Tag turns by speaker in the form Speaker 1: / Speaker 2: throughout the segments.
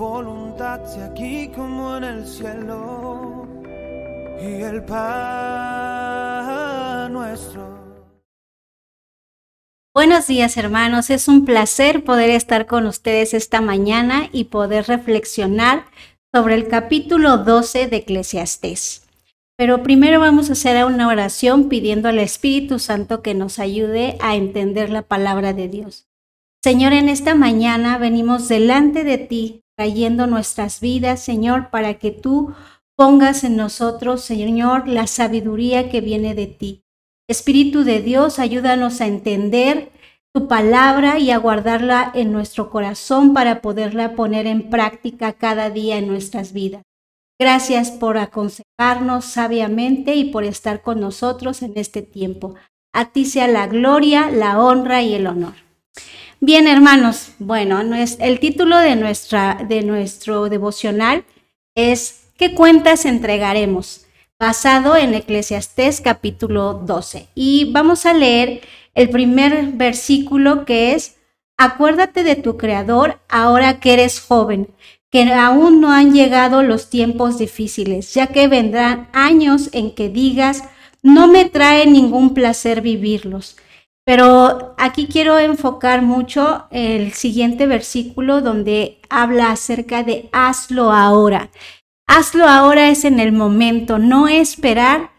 Speaker 1: voluntad sea aquí como en el cielo. Y el pan nuestro.
Speaker 2: Buenos días hermanos, es un placer poder estar con ustedes esta mañana y poder reflexionar sobre el capítulo 12 de Eclesiastés. Pero primero vamos a hacer una oración pidiendo al Espíritu Santo que nos ayude a entender la palabra de Dios. Señor, en esta mañana venimos delante de ti, trayendo nuestras vidas, Señor, para que tú pongas en nosotros, Señor, la sabiduría que viene de ti. Espíritu de Dios, ayúdanos a entender tu palabra y a guardarla en nuestro corazón para poderla poner en práctica cada día en nuestras vidas. Gracias por aconsejarnos sabiamente y por estar con nosotros en este tiempo. A ti sea la gloria, la honra y el honor. Bien, hermanos, bueno, el título de, nuestra, de nuestro devocional es ¿Qué cuentas entregaremos? basado en Eclesiastés capítulo 12. Y vamos a leer el primer versículo que es, Acuérdate de tu Creador ahora que eres joven que aún no han llegado los tiempos difíciles, ya que vendrán años en que digas, no me trae ningún placer vivirlos. Pero aquí quiero enfocar mucho el siguiente versículo donde habla acerca de hazlo ahora. Hazlo ahora es en el momento, no esperar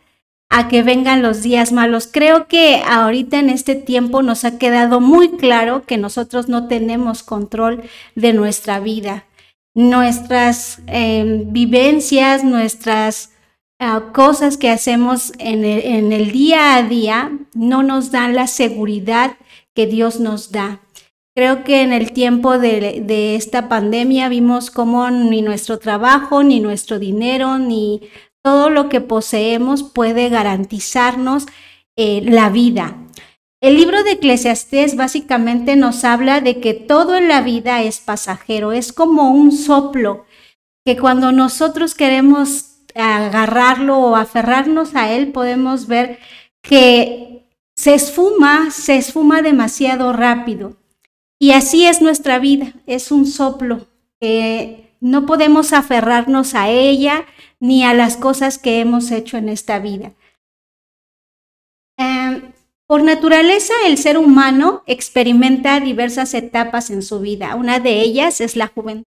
Speaker 2: a que vengan los días malos. Creo que ahorita en este tiempo nos ha quedado muy claro que nosotros no tenemos control de nuestra vida nuestras em, vivencias, nuestras ah, cosas que hacemos en el, día a día no nos dan la seguridad que Dios nos da. Creo que en el tiempo de, esta pandemia vimos cómo ni nuestro trabajo, ni nuestro dinero, ni todo lo que poseemos puede garantizarnos eh, la vida. El libro de Eclesiastés básicamente nos habla de que todo en la vida es pasajero, es como un soplo, que cuando nosotros queremos agarrarlo o aferrarnos a él, podemos ver que se esfuma, se esfuma demasiado rápido. Y así es nuestra vida, es un soplo que no podemos aferrarnos a ella ni a las cosas que hemos hecho en esta vida. Em, por naturaleza, el ser humano experimenta diversas etapas en su vida. Una de ellas es la juventud,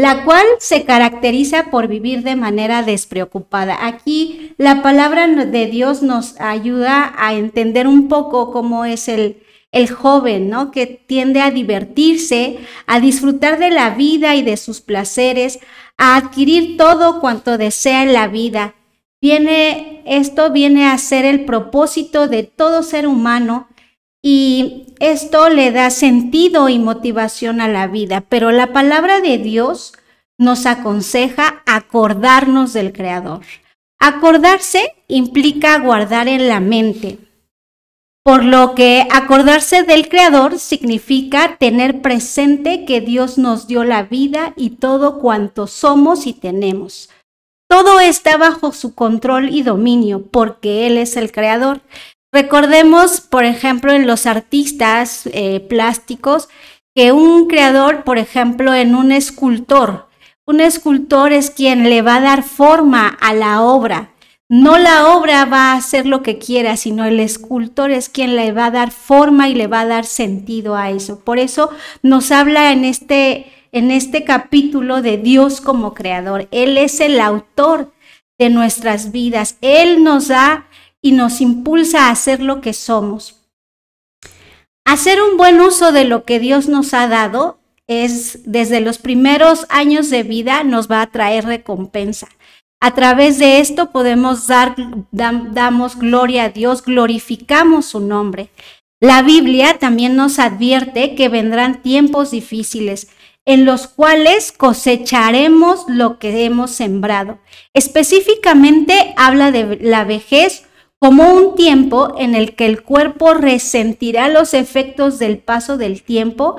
Speaker 2: la cual se caracteriza por vivir de manera despreocupada. Aquí la palabra de Dios nos ayuda a entender un poco cómo es el, el joven, ¿no? Que tiende a divertirse, a disfrutar de la vida y de sus placeres, a adquirir todo cuanto desea en la vida Viene, esto viene a ser el propósito de todo ser humano y esto le da sentido y motivación a la vida. Pero la palabra de Dios nos aconseja acordarnos del Creador. Acordarse implica guardar en la mente, por lo que acordarse del Creador significa tener presente que Dios nos dio la vida y todo cuanto somos y tenemos. Todo está bajo su control y dominio porque Él es el creador. Recordemos, por ejemplo, en los artistas eh, plásticos, que un creador, por ejemplo, en un escultor, un escultor es quien le va a dar forma a la obra. No la obra va a hacer lo que quiera, sino el escultor es quien le va a dar forma y le va a dar sentido a eso. Por eso nos habla en este en este capítulo de Dios como creador. Él es el autor de nuestras vidas. Él nos da y nos impulsa a hacer lo que somos. Hacer un buen uso de lo que Dios nos ha dado es desde los primeros años de vida nos va a traer recompensa. A través de esto podemos dar, damos gloria a Dios, glorificamos su nombre. La Biblia también nos advierte que vendrán tiempos difíciles, en los cuales cosecharemos lo que hemos sembrado. Específicamente habla de la vejez como un tiempo en el que el cuerpo resentirá los efectos del paso del tiempo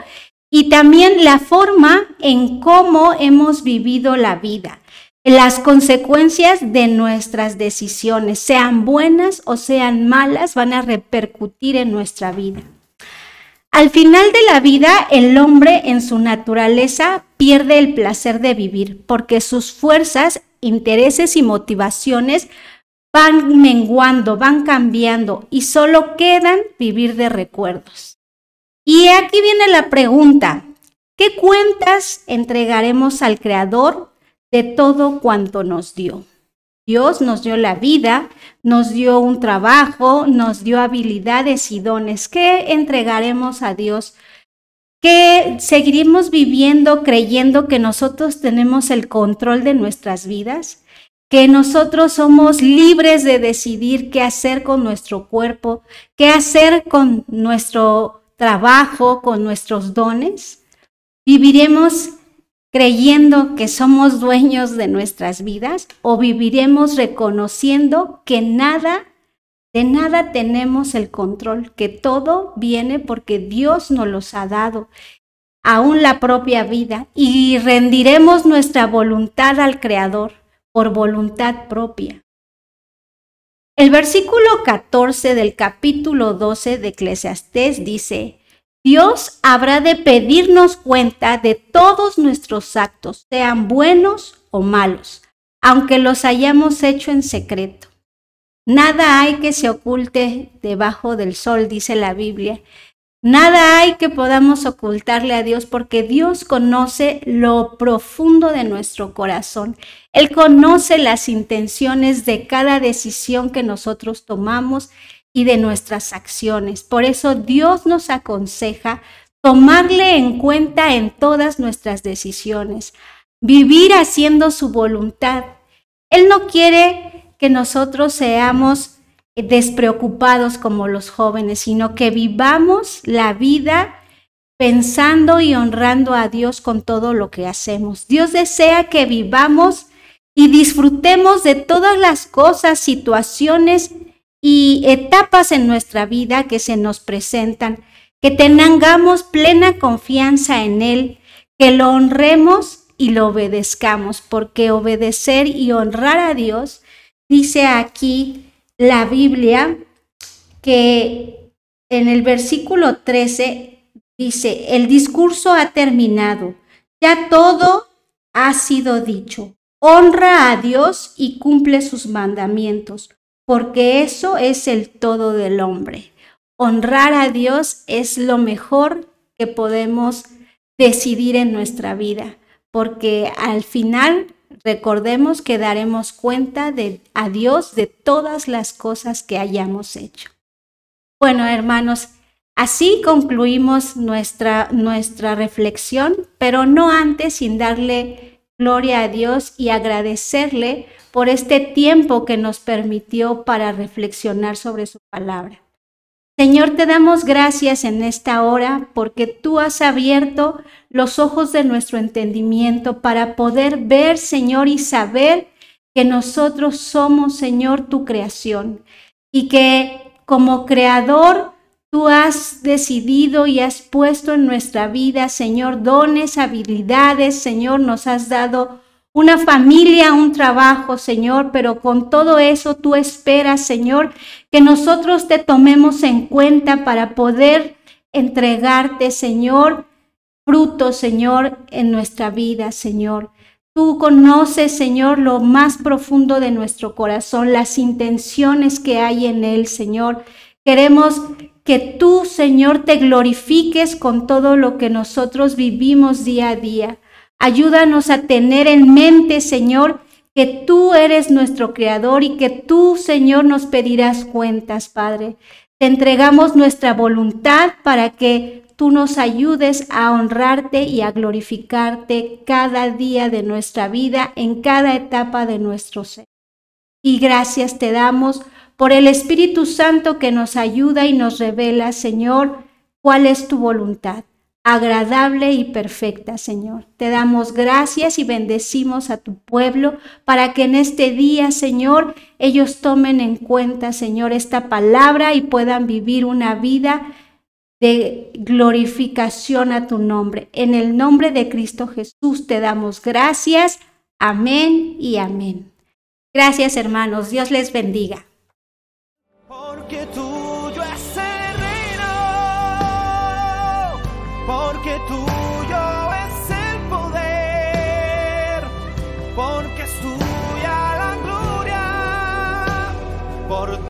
Speaker 2: y también la forma en cómo hemos vivido la vida. Las consecuencias de nuestras decisiones, sean buenas o sean malas, van a repercutir en nuestra vida. Al final de la vida, el hombre en su naturaleza pierde el placer de vivir porque sus fuerzas, intereses y motivaciones van menguando, van cambiando y solo quedan vivir de recuerdos. Y aquí viene la pregunta, ¿qué cuentas entregaremos al Creador de todo cuanto nos dio? Dios nos dio la vida, nos dio un trabajo, nos dio habilidades y dones. ¿Qué entregaremos a Dios? ¿Qué seguiremos viviendo creyendo que nosotros tenemos el control de nuestras vidas? ¿Que nosotros somos libres de decidir qué hacer con nuestro cuerpo? ¿Qué hacer con nuestro trabajo, con nuestros dones? ¿Viviremos creyendo que somos dueños de nuestras vidas o viviremos reconociendo que nada, de nada tenemos el control, que todo viene porque Dios nos los ha dado, aún la propia vida, y rendiremos nuestra voluntad al Creador por voluntad propia. El versículo 14 del capítulo 12 de Eclesiastés dice, Dios habrá de pedirnos cuenta de todos nuestros actos, sean buenos o malos, aunque los hayamos hecho en secreto. Nada hay que se oculte debajo del sol, dice la Biblia. Nada hay que podamos ocultarle a Dios porque Dios conoce lo profundo de nuestro corazón. Él conoce las intenciones de cada decisión que nosotros tomamos y de nuestras acciones. Por eso Dios nos aconseja tomarle en cuenta en todas nuestras decisiones, vivir haciendo su voluntad. Él no quiere que nosotros seamos despreocupados como los jóvenes, sino que vivamos la vida pensando y honrando a Dios con todo lo que hacemos. Dios desea que vivamos y disfrutemos de todas las cosas, situaciones y etapas en nuestra vida que se nos presentan, que tengamos plena confianza en Él, que lo honremos y lo obedezcamos, porque obedecer y honrar a Dios, dice aquí la Biblia, que en el versículo 13 dice, el discurso ha terminado, ya todo ha sido dicho. Honra a Dios y cumple sus mandamientos porque eso es el todo del hombre. Honrar a Dios es lo mejor que podemos decidir en nuestra vida, porque al final recordemos que daremos cuenta de, a Dios de todas las cosas que hayamos hecho. Bueno, hermanos, así concluimos nuestra, nuestra reflexión, pero no antes sin darle gloria a Dios y agradecerle por este tiempo que nos permitió para reflexionar sobre su palabra. Señor, te damos gracias en esta hora porque tú has abierto los ojos de nuestro entendimiento para poder ver, Señor, y saber que nosotros somos, Señor, tu creación y que como creador tú has decidido y has puesto en nuestra vida, Señor, dones, habilidades, Señor, nos has dado una familia, un trabajo, Señor, pero con todo eso tú esperas, Señor, que nosotros te tomemos en cuenta para poder entregarte, Señor, fruto, Señor, en nuestra vida, Señor. Tú conoces, Señor, lo más profundo de nuestro corazón, las intenciones que hay en él, Señor. Queremos que tú, Señor, te glorifiques con todo lo que nosotros vivimos día a día. Ayúdanos a tener en mente, Señor, que tú eres nuestro creador y que tú, Señor, nos pedirás cuentas, Padre. Te entregamos nuestra voluntad para que tú nos ayudes a honrarte y a glorificarte cada día de nuestra vida, en cada etapa de nuestro ser. Y gracias te damos por el Espíritu Santo que nos ayuda y nos revela, Señor, cuál es tu voluntad agradable y perfecta, Señor. Te damos gracias y bendecimos a tu pueblo para que en este día, Señor, ellos tomen en cuenta, Señor, esta palabra y puedan vivir una vida de glorificación a tu nombre. En el nombre de Cristo Jesús te damos gracias. Amén y amén. Gracias, hermanos. Dios les bendiga.